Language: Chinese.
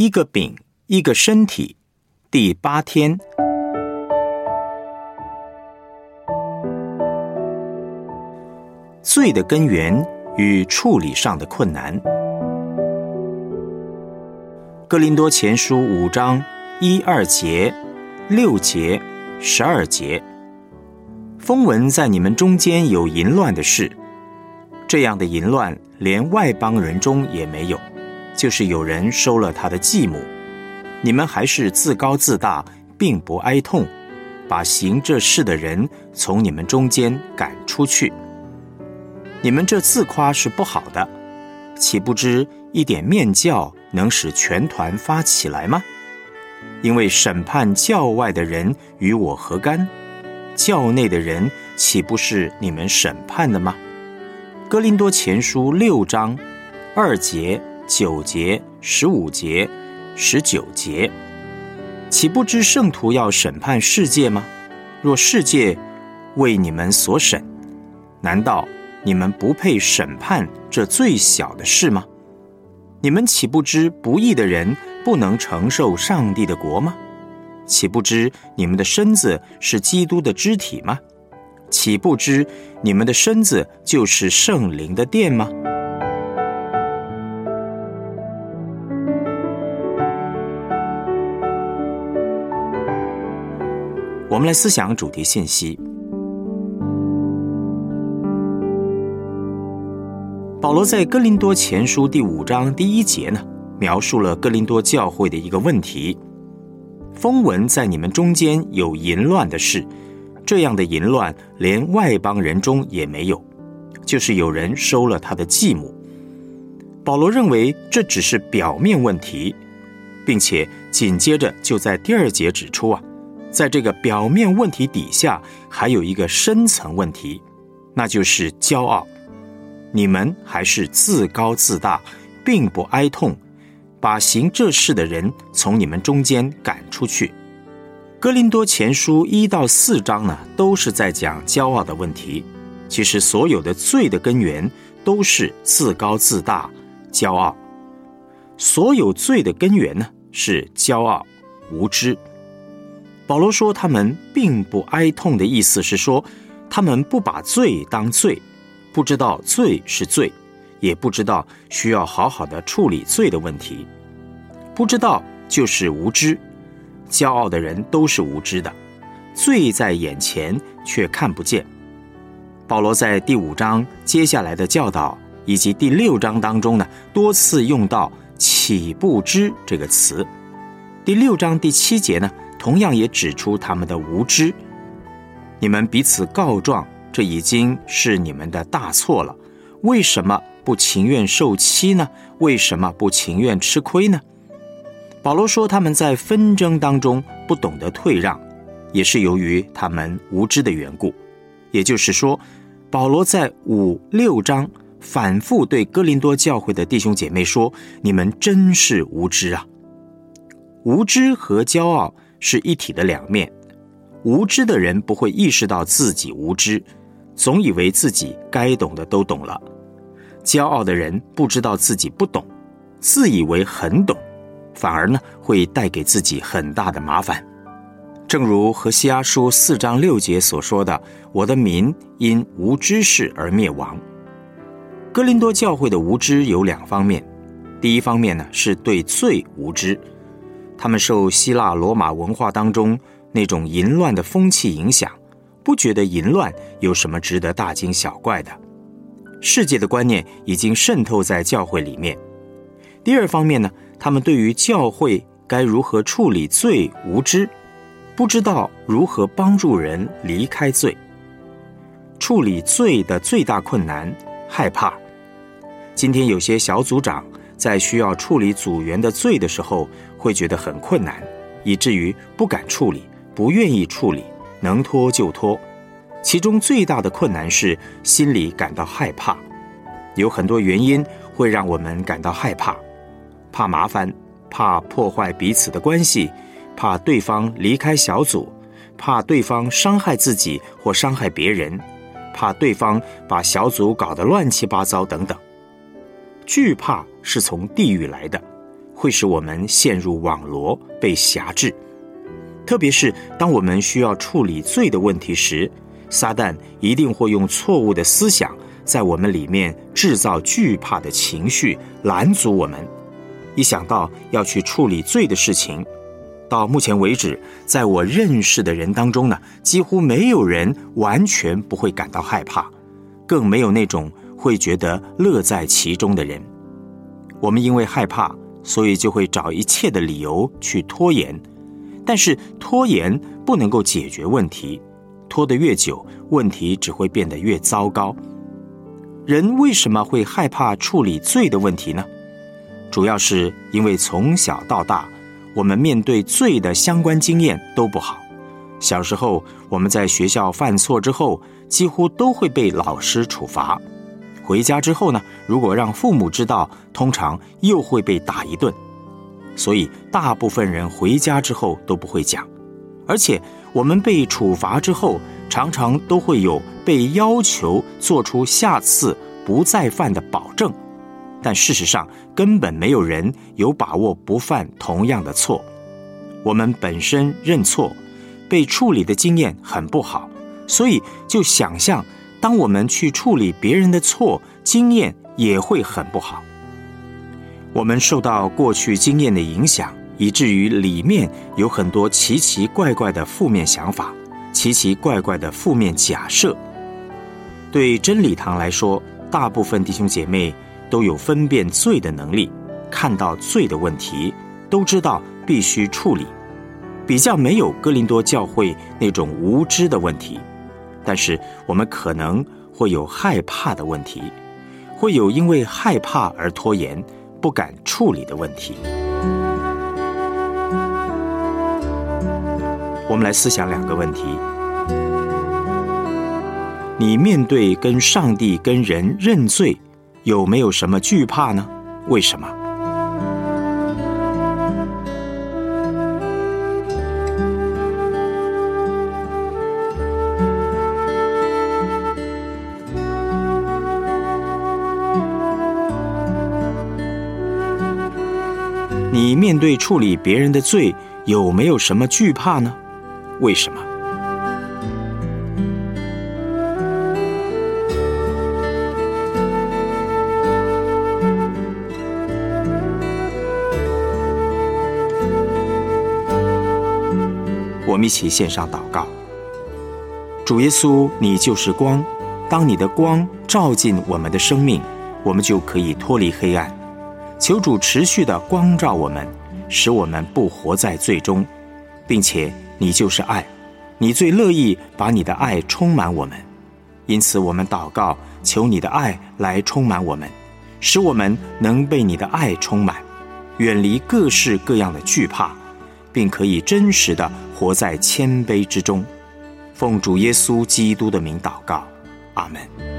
一个饼，一个身体，第八天。罪的根源与处理上的困难。哥林多前书五章一二节、六节、十二节，风闻在你们中间有淫乱的事，这样的淫乱连外邦人中也没有。就是有人收了他的继母，你们还是自高自大，并不哀痛，把行这事的人从你们中间赶出去。你们这自夸是不好的，岂不知一点面教能使全团发起来吗？因为审判教外的人与我何干？教内的人岂不是你们审判的吗？哥林多前书六章二节。九节、十五节、十九节，岂不知圣徒要审判世界吗？若世界为你们所审，难道你们不配审判这最小的事吗？你们岂不知不义的人不能承受上帝的国吗？岂不知你们的身子是基督的肢体吗？岂不知你们的身子就是圣灵的殿吗？我们来思想主题信息。保罗在哥林多前书第五章第一节呢，描述了哥林多教会的一个问题：风闻在你们中间有淫乱的事，这样的淫乱连外邦人中也没有，就是有人收了他的继母。保罗认为这只是表面问题，并且紧接着就在第二节指出啊。在这个表面问题底下，还有一个深层问题，那就是骄傲。你们还是自高自大，并不哀痛，把行这事的人从你们中间赶出去。哥林多前书一到四章呢，都是在讲骄傲的问题。其实所有的罪的根源都是自高自大、骄傲。所有罪的根源呢，是骄傲、无知。保罗说：“他们并不哀痛的意思是说，他们不把罪当罪，不知道罪是罪，也不知道需要好好的处理罪的问题。不知道就是无知。骄傲的人都是无知的，罪在眼前却看不见。”保罗在第五章接下来的教导以及第六章当中呢，多次用到“岂不知”这个词。第六章第七节呢？同样也指出他们的无知。你们彼此告状，这已经是你们的大错了。为什么不情愿受欺呢？为什么不情愿吃亏呢？保罗说他们在纷争当中不懂得退让，也是由于他们无知的缘故。也就是说，保罗在五六章反复对哥林多教会的弟兄姐妹说：“你们真是无知啊！无知和骄傲。”是一体的两面。无知的人不会意识到自己无知，总以为自己该懂的都懂了；骄傲的人不知道自己不懂，自以为很懂，反而呢会带给自己很大的麻烦。正如何西阿书四章六节所说的：“我的民因无知识而灭亡。”哥林多教会的无知有两方面，第一方面呢是对罪无知。他们受希腊罗马文化当中那种淫乱的风气影响，不觉得淫乱有什么值得大惊小怪的。世界的观念已经渗透在教会里面。第二方面呢，他们对于教会该如何处理罪无知，不知道如何帮助人离开罪。处理罪的最大困难，害怕。今天有些小组长。在需要处理组员的罪的时候，会觉得很困难，以至于不敢处理，不愿意处理，能拖就拖。其中最大的困难是心里感到害怕。有很多原因会让我们感到害怕：怕麻烦，怕破坏彼此的关系，怕对方离开小组，怕对方伤害自己或伤害别人，怕对方把小组搞得乱七八糟等等。惧怕是从地狱来的，会使我们陷入网罗，被辖制。特别是当我们需要处理罪的问题时，撒旦一定会用错误的思想在我们里面制造惧怕的情绪，拦阻我们。一想到要去处理罪的事情，到目前为止，在我认识的人当中呢，几乎没有人完全不会感到害怕，更没有那种会觉得乐在其中的人。我们因为害怕，所以就会找一切的理由去拖延。但是拖延不能够解决问题，拖得越久，问题只会变得越糟糕。人为什么会害怕处理罪的问题呢？主要是因为从小到大，我们面对罪的相关经验都不好。小时候我们在学校犯错之后，几乎都会被老师处罚。回家之后呢，如果让父母知道，通常又会被打一顿。所以大部分人回家之后都不会讲。而且我们被处罚之后，常常都会有被要求做出下次不再犯的保证。但事实上，根本没有人有把握不犯同样的错。我们本身认错、被处理的经验很不好，所以就想象，当我们去处理别人的错，经验也会很不好。我们受到过去经验的影响，以至于里面有很多奇奇怪怪的负面想法、奇奇怪怪的负面假设。对真理堂来说，大部分弟兄姐妹。都有分辨罪的能力，看到罪的问题，都知道必须处理，比较没有哥林多教会那种无知的问题。但是我们可能会有害怕的问题，会有因为害怕而拖延、不敢处理的问题。我们来思想两个问题：你面对跟上帝、跟人认罪。有没有什么惧怕呢？为什么？对处理别人的罪，有没有什么惧怕呢？为什么？我们一起献上祷告。主耶稣，你就是光，当你的光照进我们的生命，我们就可以脱离黑暗。求主持续的光照我们，使我们不活在罪中，并且你就是爱，你最乐意把你的爱充满我们。因此，我们祷告，求你的爱来充满我们，使我们能被你的爱充满，远离各式各样的惧怕。并可以真实的活在谦卑之中，奉主耶稣基督的名祷告，阿门。